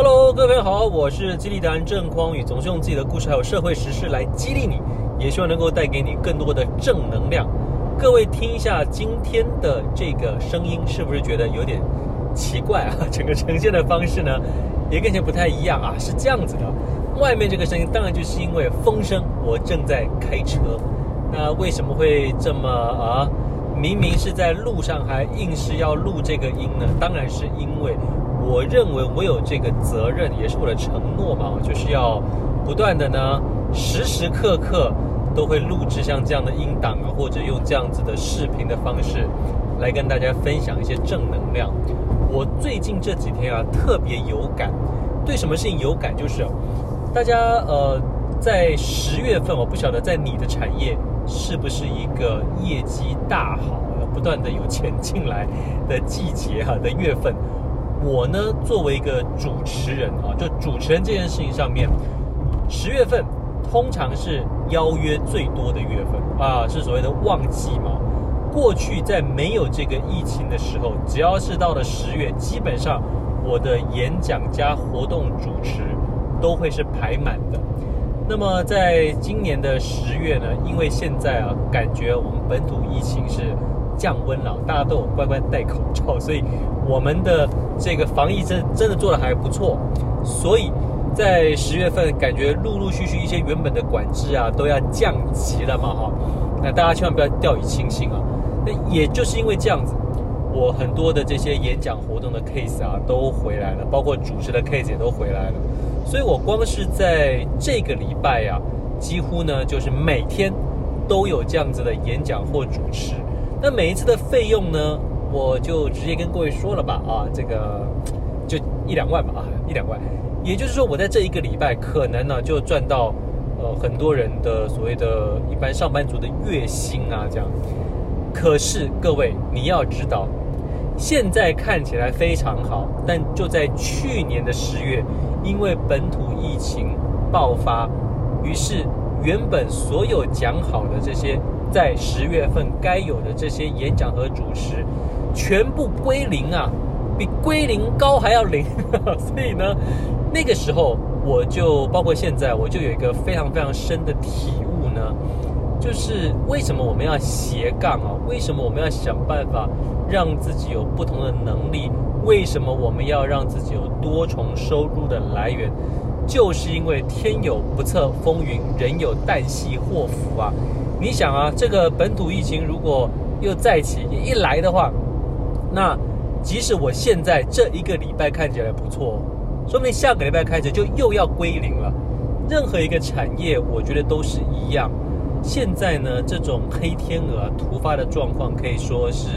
Hello，各位好，我是激励达人郑匡宇，总是用自己的故事还有社会时事来激励你，也希望能够带给你更多的正能量。各位听一下今天的这个声音，是不是觉得有点奇怪啊？整个呈现的方式呢，也跟以前不太一样啊，是这样子的。外面这个声音，当然就是因为风声，我正在开车。那为什么会这么啊？明明是在路上，还硬是要录这个音呢？当然是因为。我认为我有这个责任，也是我的承诺嘛，就是要不断的呢，时时刻刻都会录制像这样的音档啊，或者用这样子的视频的方式来跟大家分享一些正能量。我最近这几天啊，特别有感，对什么事情有感？就是大家呃，在十月份，我不晓得在你的产业是不是一个业绩大好，不断的有钱进来的季节哈、的月份。我呢，作为一个主持人啊，就主持人这件事情上面，十月份通常是邀约最多的月份啊，是所谓的旺季嘛。过去在没有这个疫情的时候，只要是到了十月，基本上我的演讲加活动主持都会是排满的。那么在今年的十月呢，因为现在啊，感觉我们本土疫情是。降温了，大家都有乖乖戴口罩，所以我们的这个防疫真真的做得还不错。所以在十月份，感觉陆陆续续一些原本的管制啊都要降级了嘛，哈。那大家千万不要掉以轻心啊。那也就是因为这样子，我很多的这些演讲活动的 case 啊都回来了，包括主持的 case 也都回来了。所以我光是在这个礼拜啊，几乎呢就是每天都有这样子的演讲或主持。那每一次的费用呢，我就直接跟各位说了吧，啊，这个就一两万吧，啊，一两万，也就是说，我在这一个礼拜可能呢就赚到，呃，很多人的所谓的一般上班族的月薪啊，这样。可是各位你要知道，现在看起来非常好，但就在去年的十月，因为本土疫情爆发，于是原本所有讲好的这些。在十月份该有的这些演讲和主持，全部归零啊，比归零高还要零。所以呢，那个时候我就包括现在，我就有一个非常非常深的体悟呢，就是为什么我们要斜杠啊？为什么我们要想办法让自己有不同的能力？为什么我们要让自己有多重收入的来源？就是因为天有不测风云，人有旦夕祸福啊。你想啊，这个本土疫情如果又再起一来的话，那即使我现在这一个礼拜看起来不错，说不定下个礼拜开始就又要归零了。任何一个产业，我觉得都是一样。现在呢，这种黑天鹅突发的状况可以说是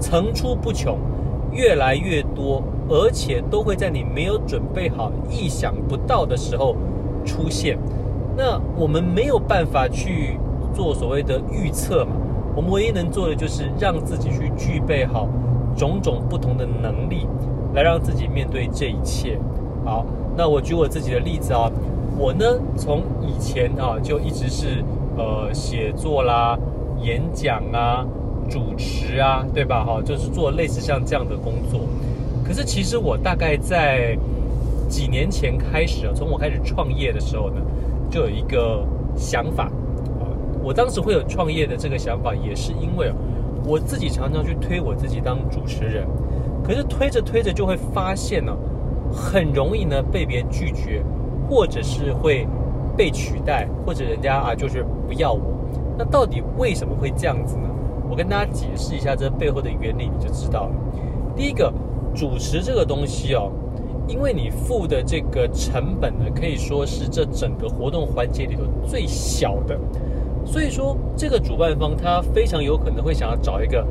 层出不穷，越来越多，而且都会在你没有准备好、意想不到的时候出现。那我们没有办法去。做所谓的预测嘛，我们唯一能做的就是让自己去具备好种种不同的能力，来让自己面对这一切。好，那我举我自己的例子啊，我呢从以前啊就一直是呃写作啦、演讲啊、主持啊，对吧？哈，就是做类似像这样的工作。可是其实我大概在几年前开始啊，从我开始创业的时候呢，就有一个想法。我当时会有创业的这个想法，也是因为我自己常常去推我自己当主持人，可是推着推着就会发现呢，很容易呢被别人拒绝，或者是会被取代，或者人家啊就是不要我。那到底为什么会这样子呢？我跟大家解释一下这背后的原理，你就知道了。第一个，主持这个东西哦，因为你付的这个成本呢，可以说是这整个活动环节里头最小的。所以说，这个主办方他非常有可能会想要找一个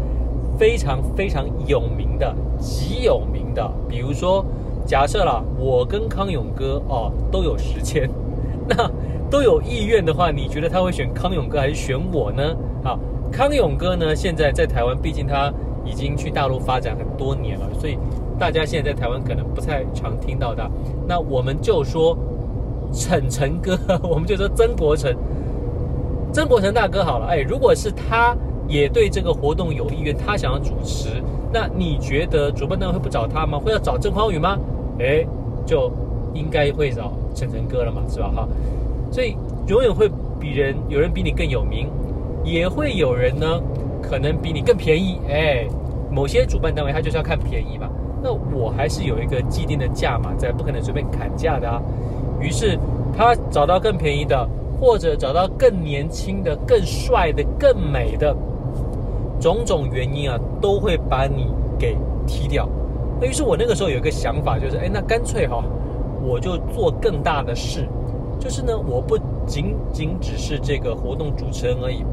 非常非常有名的、极有名的，比如说，假设啦，我跟康永哥哦都有时间，那都有意愿的话，你觉得他会选康永哥还是选我呢？好，康永哥呢，现在在台湾，毕竟他已经去大陆发展很多年了，所以大家现在在台湾可能不太常听到他。那我们就说陈诚哥，我们就说曾国城。曾国城大哥好了，哎，如果是他也对这个活动有意愿，他想要主持，那你觉得主办单位会不找他吗？会要找郑匡宇吗？哎，就应该会找晨晨哥了嘛，是吧？哈，所以永远会比人有人比你更有名，也会有人呢可能比你更便宜。哎，某些主办单位他就是要看便宜嘛，那我还是有一个既定的价码在，不可能随便砍价的啊。于是他找到更便宜的，或者找到更年轻的、更帅的、更美的，种种原因啊，都会把你给踢掉。那于是我那个时候有一个想法，就是哎，那干脆哈，我就做更大的事，就是呢，我不仅仅只是这个活动主持人而已，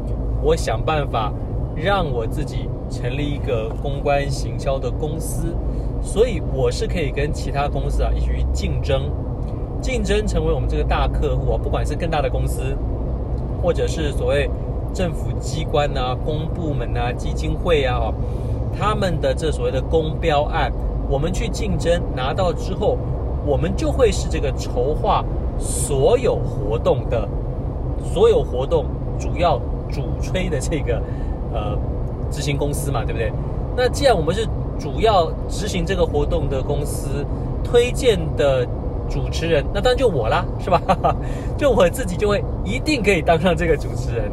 我想办法让我自己成立一个公关行销的公司，所以我是可以跟其他公司啊一起去竞争。竞争成为我们这个大客户啊，不管是更大的公司，或者是所谓政府机关啊、公部门啊、基金会啊，他们的这所谓的公标案，我们去竞争拿到之后，我们就会是这个筹划所有活动的所有活动主要主催的这个呃执行公司嘛，对不对？那既然我们是主要执行这个活动的公司，推荐的。主持人，那当然就我啦，是吧？就我自己就会一定可以当上这个主持人。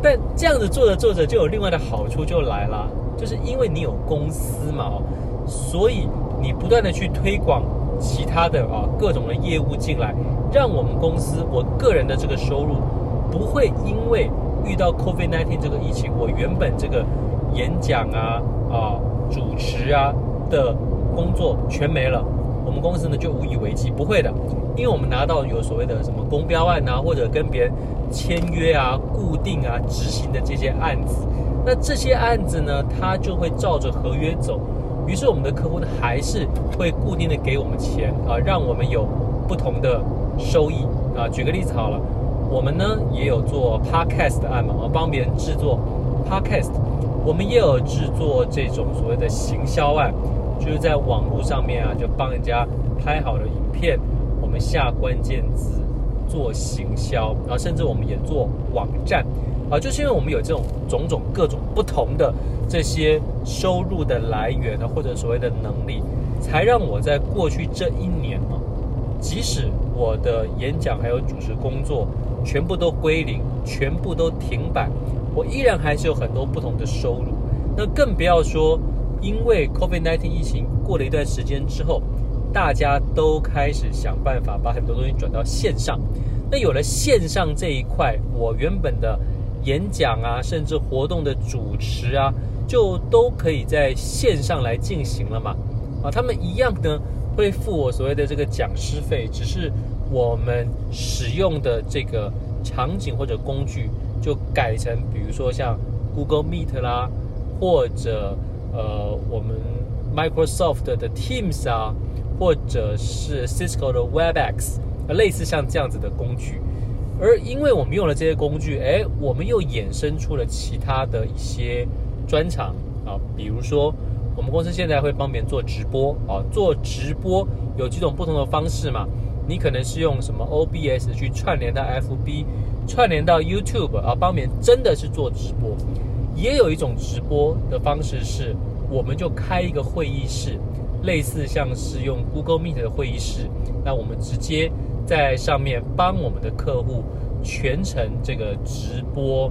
但这样子做着做着，就有另外的好处就来了，就是因为你有公司嘛，所以你不断的去推广其他的啊各种的业务进来，让我们公司我个人的这个收入不会因为遇到 COVID-19 这个疫情，我原本这个演讲啊啊主持啊的工作全没了。我们公司呢就无以为继，不会的，因为我们拿到有所谓的什么公标案啊，或者跟别人签约啊、固定啊、执行的这些案子，那这些案子呢，它就会照着合约走，于是我们的客户呢还是会固定的给我们钱啊，让我们有不同的收益啊。举个例子好了，我们呢也有做 podcast 的案嘛，我帮别人制作 podcast，我们也有制作这种所谓的行销案。就是在网络上面啊，就帮人家拍好了影片，我们下关键字做行销，然后甚至我们也做网站，啊，就是因为我们有这种种种各种不同的这些收入的来源啊，或者所谓的能力，才让我在过去这一年啊，即使我的演讲还有主持工作全部都归零，全部都停摆，我依然还是有很多不同的收入，那更不要说。因为 COVID-19 疫情过了一段时间之后，大家都开始想办法把很多东西转到线上。那有了线上这一块，我原本的演讲啊，甚至活动的主持啊，就都可以在线上来进行了嘛。啊，他们一样呢会付我所谓的这个讲师费，只是我们使用的这个场景或者工具就改成，比如说像 Google Meet 啦，或者。呃，我们 Microsoft 的 Teams 啊，或者是 Cisco 的 Webex，类似像这样子的工具。而因为我们用了这些工具，哎，我们又衍生出了其他的一些专长啊，比如说我们公司现在会帮别人做直播啊，做直播有几种不同的方式嘛。你可能是用什么 OBS 去串联到 FB，串联到 YouTube 啊，帮别人真的是做直播。也有一种直播的方式是，我们就开一个会议室，类似像是用 Google Meet 的会议室，那我们直接在上面帮我们的客户全程这个直播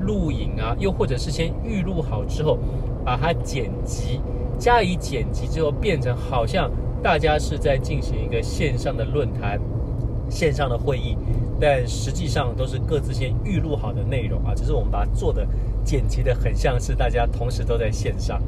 录影啊，又或者是先预录好之后，把它剪辑，加以剪辑之后变成好像大家是在进行一个线上的论坛、线上的会议，但实际上都是各自先预录好的内容啊，只是我们把它做的。剪辑的很像是大家同时都在线上，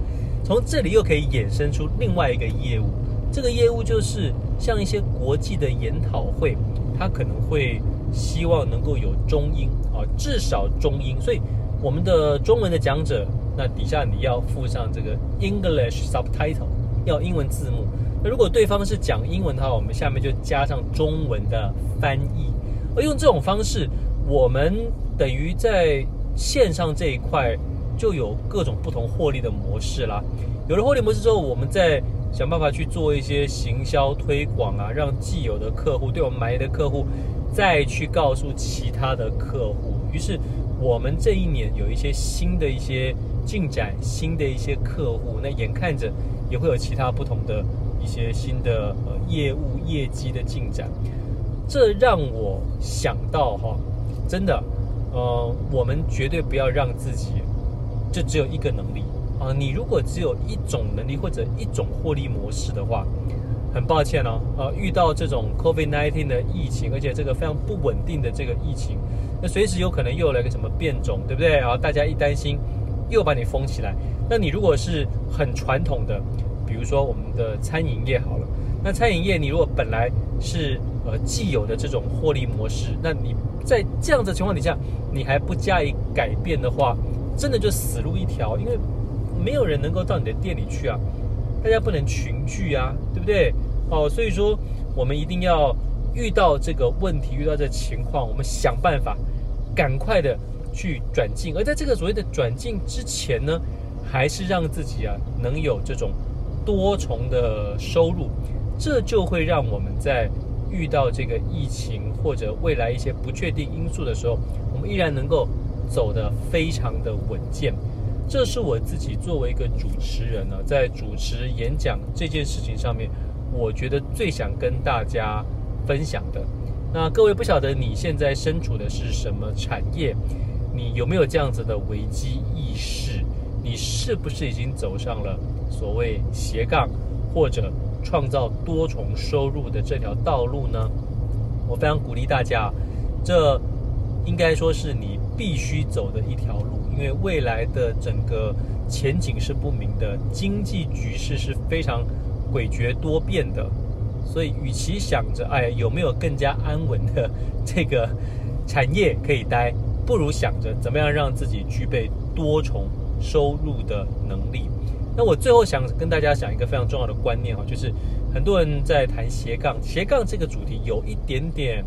从这里又可以衍生出另外一个业务，这个业务就是像一些国际的研讨会，它可能会希望能够有中英啊，至少中英，所以我们的中文的讲者，那底下你要附上这个 English subtitle，要英文字幕。那如果对方是讲英文的话，我们下面就加上中文的翻译，而用这种方式，我们等于在。线上这一块就有各种不同获利的模式啦。有了获利模式之后，我们再想办法去做一些行销推广啊，让既有的客户对我们满意的客户再去告诉其他的客户。于是我们这一年有一些新的一些进展，新的一些客户，那眼看着也会有其他不同的一些新的呃业务业绩的进展。这让我想到哈，真的，呃，我们绝对不要让自己就只有一个能力啊。你如果只有一种能力或者一种获利模式的话，很抱歉哦，呃，遇到这种 COVID-19 的疫情，而且这个非常不稳定的这个疫情，那随时有可能又来个什么变种，对不对？然后大家一担心，又把你封起来。那你如果是很传统的，比如说我们的餐饮业好了，那餐饮业你如果本来是呃既有的这种获利模式，那你在这样的情况底下，你还不加以改变的话，真的就死路一条，因为没有人能够到你的店里去啊。大家不能群聚啊，对不对？哦，所以说我们一定要遇到这个问题，遇到这情况，我们想办法赶快的去转进。而在这个所谓的转进之前呢，还是让自己啊能有这种多重的收入，这就会让我们在遇到这个疫情或者未来一些不确定因素的时候，我们依然能够走得非常的稳健。这是我自己作为一个主持人呢，在主持演讲这件事情上面，我觉得最想跟大家分享的。那各位不晓得你现在身处的是什么产业，你有没有这样子的危机意识？你是不是已经走上了所谓斜杠或者创造多重收入的这条道路呢？我非常鼓励大家，这应该说是你必须走的一条路。因为未来的整个前景是不明的，经济局势是非常诡谲多变的，所以与其想着哎有没有更加安稳的 这个产业可以待，不如想着怎么样让自己具备多重收入的能力。那我最后想跟大家讲一个非常重要的观念哈，就是很多人在谈斜杠，斜杠这个主题有一点点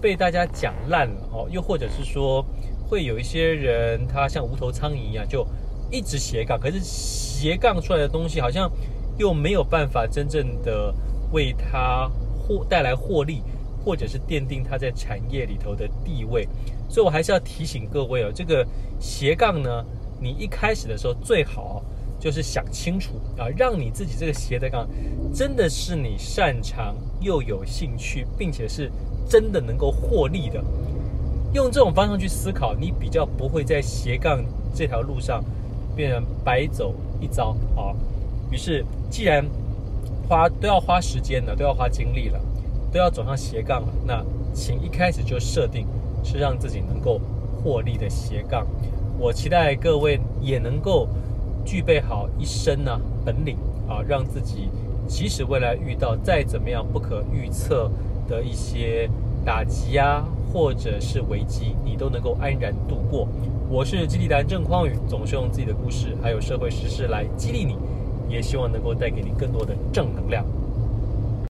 被大家讲烂了哦，又或者是说。会有一些人，他像无头苍蝇一样，就一直斜杠，可是斜杠出来的东西好像又没有办法真正的为他获带来获利，或者是奠定他在产业里头的地位。所以我还是要提醒各位哦，这个斜杠呢，你一开始的时候最好就是想清楚啊，让你自己这个斜的杠真的是你擅长又有兴趣，并且是真的能够获利的。用这种方向去思考，你比较不会在斜杠这条路上变成白走一遭啊。于是，既然花都要花时间了，都要花精力了，都要走上斜杠了，那请一开始就设定是让自己能够获利的斜杠。我期待各位也能够具备好一身呢本领啊，让自己即使未来遇到再怎么样不可预测的一些打击啊。或者是危机，你都能够安然度过。我是基地达人郑匡宇，总是用自己的故事还有社会时事来激励你，也希望能够带给你更多的正能量。